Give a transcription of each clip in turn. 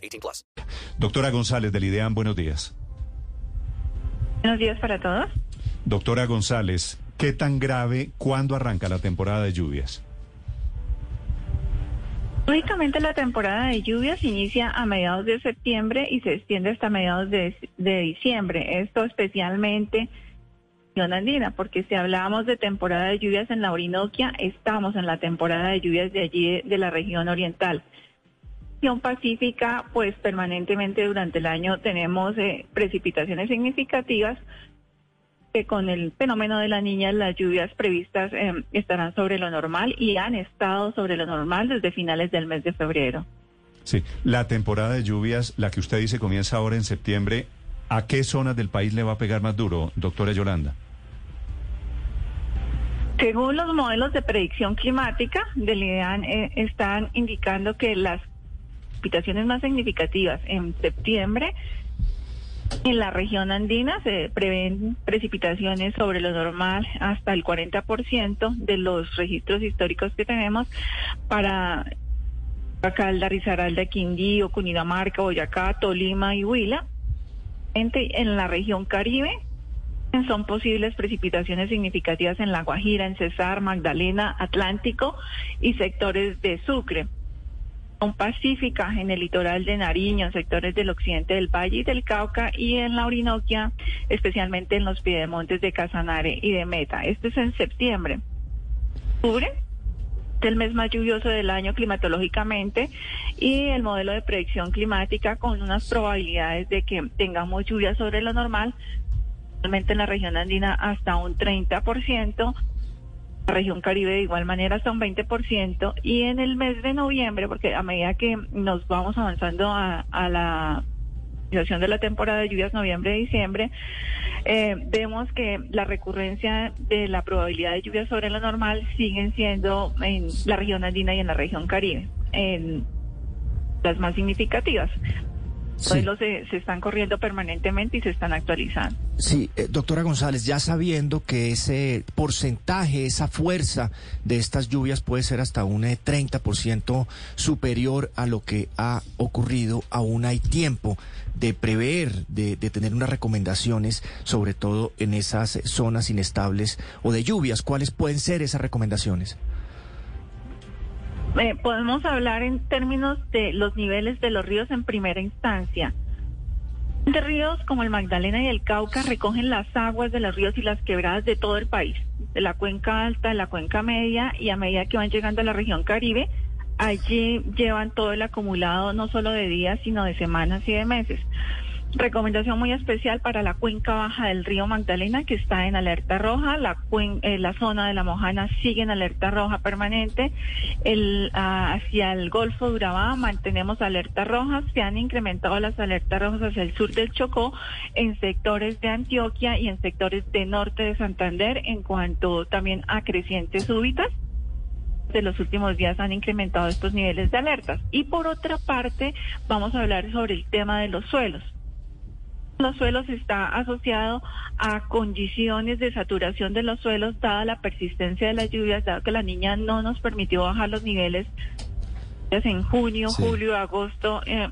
18 plus. Doctora González del IDEAM, buenos días. Buenos días para todos. Doctora González, ¿qué tan grave, cuándo arranca la temporada de lluvias? Lógicamente la temporada de lluvias inicia a mediados de septiembre y se extiende hasta mediados de, de diciembre. Esto especialmente en andina, porque si hablamos de temporada de lluvias en la Orinoquia, estamos en la temporada de lluvias de allí de la región oriental. Región pacífica, pues permanentemente durante el año tenemos eh, precipitaciones significativas, que con el fenómeno de la niña las lluvias previstas eh, estarán sobre lo normal y han estado sobre lo normal desde finales del mes de febrero. Sí, la temporada de lluvias, la que usted dice comienza ahora en septiembre, ¿a qué zonas del país le va a pegar más duro, doctora Yolanda? Según los modelos de predicción climática del IDEAN, eh, están indicando que las precipitaciones más significativas en septiembre en la región andina se prevén precipitaciones sobre lo normal hasta el 40% de los registros históricos que tenemos para Calda, Risaralda, Quindío, Cundinamarca, Boyacá, Tolima y Huila. En la región Caribe son posibles precipitaciones significativas en La Guajira, en Cesar, Magdalena, Atlántico y sectores de Sucre pacífica en el litoral de Nariño, en sectores del occidente del Valle y del Cauca y en la Orinoquia, especialmente en los piedemontes de Casanare y de Meta. Este es en septiembre. Octubre el mes más lluvioso del año climatológicamente y el modelo de predicción climática con unas probabilidades de que tengamos lluvia sobre lo normal, realmente en la región andina hasta un 30%, la región Caribe de igual manera hasta un 20% y en el mes de noviembre, porque a medida que nos vamos avanzando a, la situación de la temporada de lluvias noviembre-diciembre, eh, vemos que la recurrencia de la probabilidad de lluvia sobre lo normal siguen siendo en la región andina y en la región Caribe, en las más significativas. Sí. se, se, están corriendo permanentemente y se están actualizando. Sí, eh, doctora González, ya sabiendo que ese porcentaje, esa fuerza de estas lluvias puede ser hasta un 30% eh, superior a lo que ha ocurrido, aún hay tiempo de prever, de, de tener unas recomendaciones, sobre todo en esas zonas inestables o de lluvias. ¿Cuáles pueden ser esas recomendaciones? Eh, podemos hablar en términos de los niveles de los ríos en primera instancia. De ríos como el Magdalena y el Cauca recogen las aguas de los ríos y las quebradas de todo el país, de la cuenca alta, de la cuenca media y a medida que van llegando a la región Caribe, allí llevan todo el acumulado no solo de días, sino de semanas y de meses. Recomendación muy especial para la cuenca baja del río Magdalena, que está en alerta roja. La, eh, la zona de la Mojana sigue en alerta roja permanente. El, ah, hacia el Golfo de Urabá mantenemos alerta roja. Se han incrementado las alertas rojas hacia el sur del Chocó, en sectores de Antioquia y en sectores de norte de Santander, en cuanto también a crecientes súbitas de los últimos días han incrementado estos niveles de alertas. Y por otra parte, vamos a hablar sobre el tema de los suelos los suelos está asociado a condiciones de saturación de los suelos, dada la persistencia de las lluvias, dado que la niña no nos permitió bajar los niveles en junio, julio, agosto, eh,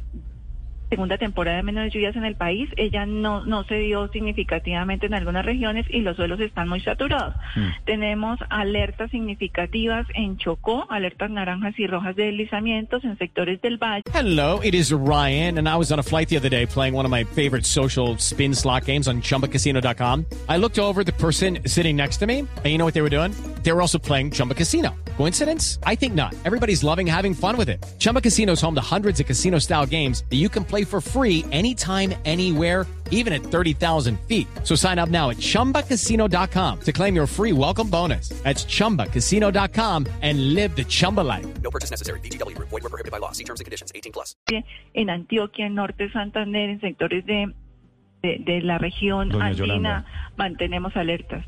segunda temporada de menos lluvias en el país, ella no, no se dio significativamente en algunas regiones y los suelos están muy saturados. Mm. Tenemos alertas significativas en Chocó, alertas naranjas y rojas de deslizamientos en sectores del valle. Hello, it is Ryan, and I was on a flight the other day playing one of my favorite social spin slot games on chumbacasino.com. I looked over the person sitting next to me, and you know what they were doing? They were also playing Chumba Casino. Coincidence? I think not. Everybody's loving having fun with it. Chumba Casino is home to hundreds of casino style games that you can play play for free anytime, anywhere, even at 30,000 feet. So sign up now at chumbacasino.com to claim your free welcome bonus. That's chumbacasino.com and live the Chumba life. No purchase necessary. VGW Group. Void were prohibited by law. See terms and conditions. 18 plus. en Antioquia, en Norte Santander, en sectores de, de, de la región Doña andina, Yolanda. mantenemos alertas.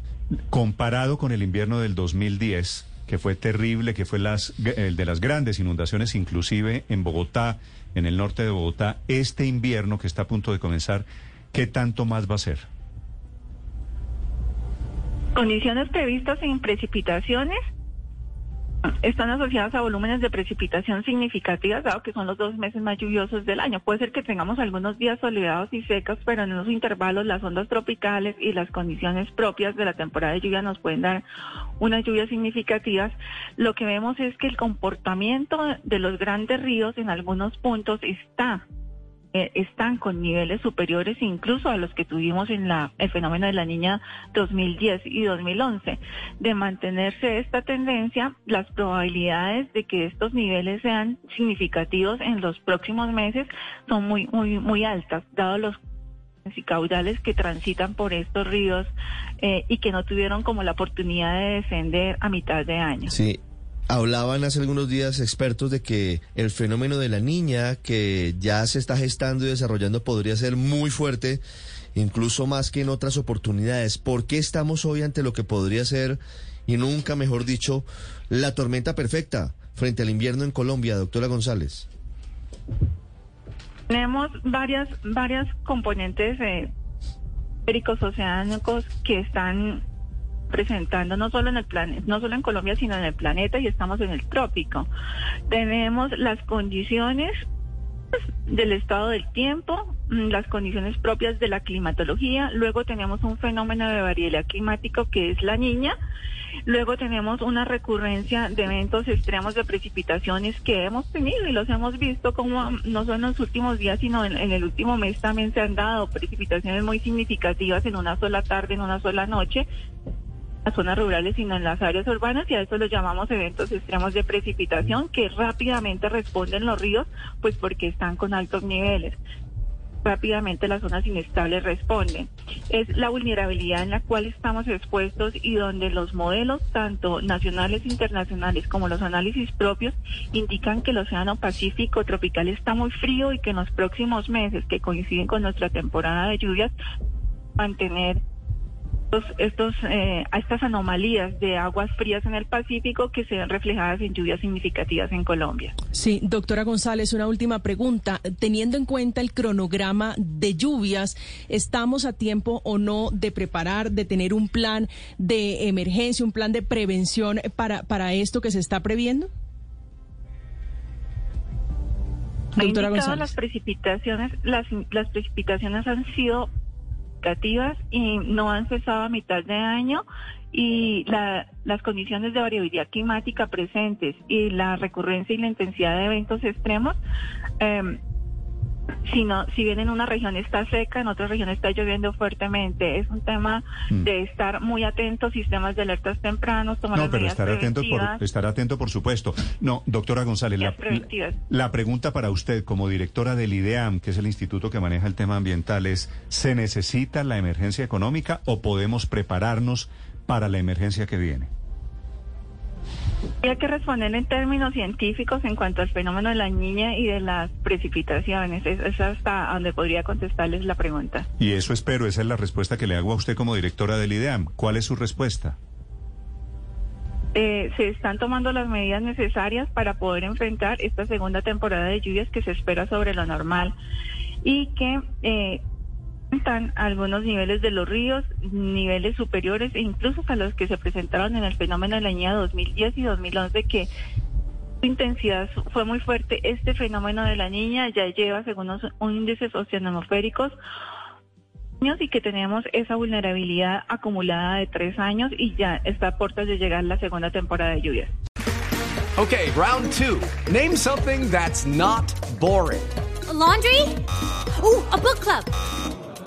Comparado con el invierno del 2010, que fue terrible, que fue las, el de las grandes inundaciones, inclusive en Bogotá, en el norte de Bogotá, este invierno que está a punto de comenzar, ¿qué tanto más va a ser? Condiciones previstas en precipitaciones están asociadas a volúmenes de precipitación significativas, dado que son los dos meses más lluviosos del año. Puede ser que tengamos algunos días soleados y secos, pero en esos intervalos las ondas tropicales y las condiciones propias de la temporada de lluvia nos pueden dar unas lluvias significativas. Lo que vemos es que el comportamiento de los grandes ríos en algunos puntos está están con niveles superiores incluso a los que tuvimos en la, el fenómeno de la niña 2010 y 2011. De mantenerse esta tendencia, las probabilidades de que estos niveles sean significativos en los próximos meses son muy, muy, muy altas, dado los caudales que transitan por estos ríos eh, y que no tuvieron como la oportunidad de descender a mitad de año. Sí. Hablaban hace algunos días expertos de que el fenómeno de la niña que ya se está gestando y desarrollando podría ser muy fuerte, incluso más que en otras oportunidades. ¿Por qué estamos hoy ante lo que podría ser, y nunca mejor dicho, la tormenta perfecta frente al invierno en Colombia, doctora González? Tenemos varias, varias componentes eh, oceánicos que están presentando no solo en el planeta, no solo en Colombia, sino en el planeta y estamos en el trópico. Tenemos las condiciones del estado del tiempo, mm, las condiciones propias de la climatología, luego tenemos un fenómeno de variedad climático que es la niña, luego tenemos una recurrencia de eventos extremos de precipitaciones que hemos tenido y los hemos visto como mm, no solo en los últimos días, sino en el último mes también se han dado precipitaciones muy significativas en una sola tarde, en una sola noche, las zonas rurales, sino en las áreas urbanas y a eso lo llamamos eventos extremos de precipitación que rápidamente responden los ríos, pues porque están con altos niveles. Rápidamente las zonas inestables responden. Es la vulnerabilidad en la cual estamos expuestos y donde los modelos, tanto nacionales e internacionales como los análisis propios, indican que el Océano Pacífico tropical está muy frío y que en los próximos meses, que coinciden con nuestra temporada de lluvias, mantener estos, eh, a estas anomalías de aguas frías en el Pacífico que se ven reflejadas en lluvias significativas en Colombia. Sí, doctora González, una última pregunta. Teniendo en cuenta el cronograma de lluvias, ¿estamos a tiempo o no de preparar, de tener un plan de emergencia, un plan de prevención para, para esto que se está previendo? Ha indicado las precipitaciones, las, las precipitaciones han sido y no han cesado a mitad de año y la, las condiciones de variabilidad climática presentes y la recurrencia y la intensidad de eventos extremos, eh, si, no, si bien en una región está seca, en otra región está lloviendo fuertemente. Es un tema Mm. de estar muy atentos, sistemas de alertas tempranos, tomar No, las pero medidas estar por, estar atento, por supuesto. No, doctora González, la, la pregunta para usted, como directora del IDEAM, que es el instituto que maneja el tema ambiental, es, ¿se necesita la emergencia económica o podemos prepararnos para la emergencia que viene? Hay que responder en términos científicos en cuanto al fenómeno de la niña y de las precipitaciones. Es, es hasta donde podría contestarles la pregunta. Y eso espero, esa es la respuesta que le hago a usted como directora del IDEAM. ¿Cuál es su respuesta? Eh, se están tomando las medidas necesarias para poder enfrentar esta segunda temporada de lluvias que se espera sobre lo normal y que eh, están algunos niveles de los ríos, niveles superiores e incluso a los que se presentaron en el fenómeno de la niña 2010 y 2011 que su intensidad fue muy fuerte. Este fenómeno de la niña ya lleva, según los índices oceanomosféricos, años y que tenemos esa vulnerabilidad acumulada de tres años y ya está a puertas de llegar la segunda temporada de lluvias. Okay, round two. Name something that's not boring. A laundry? Ooh, a book club.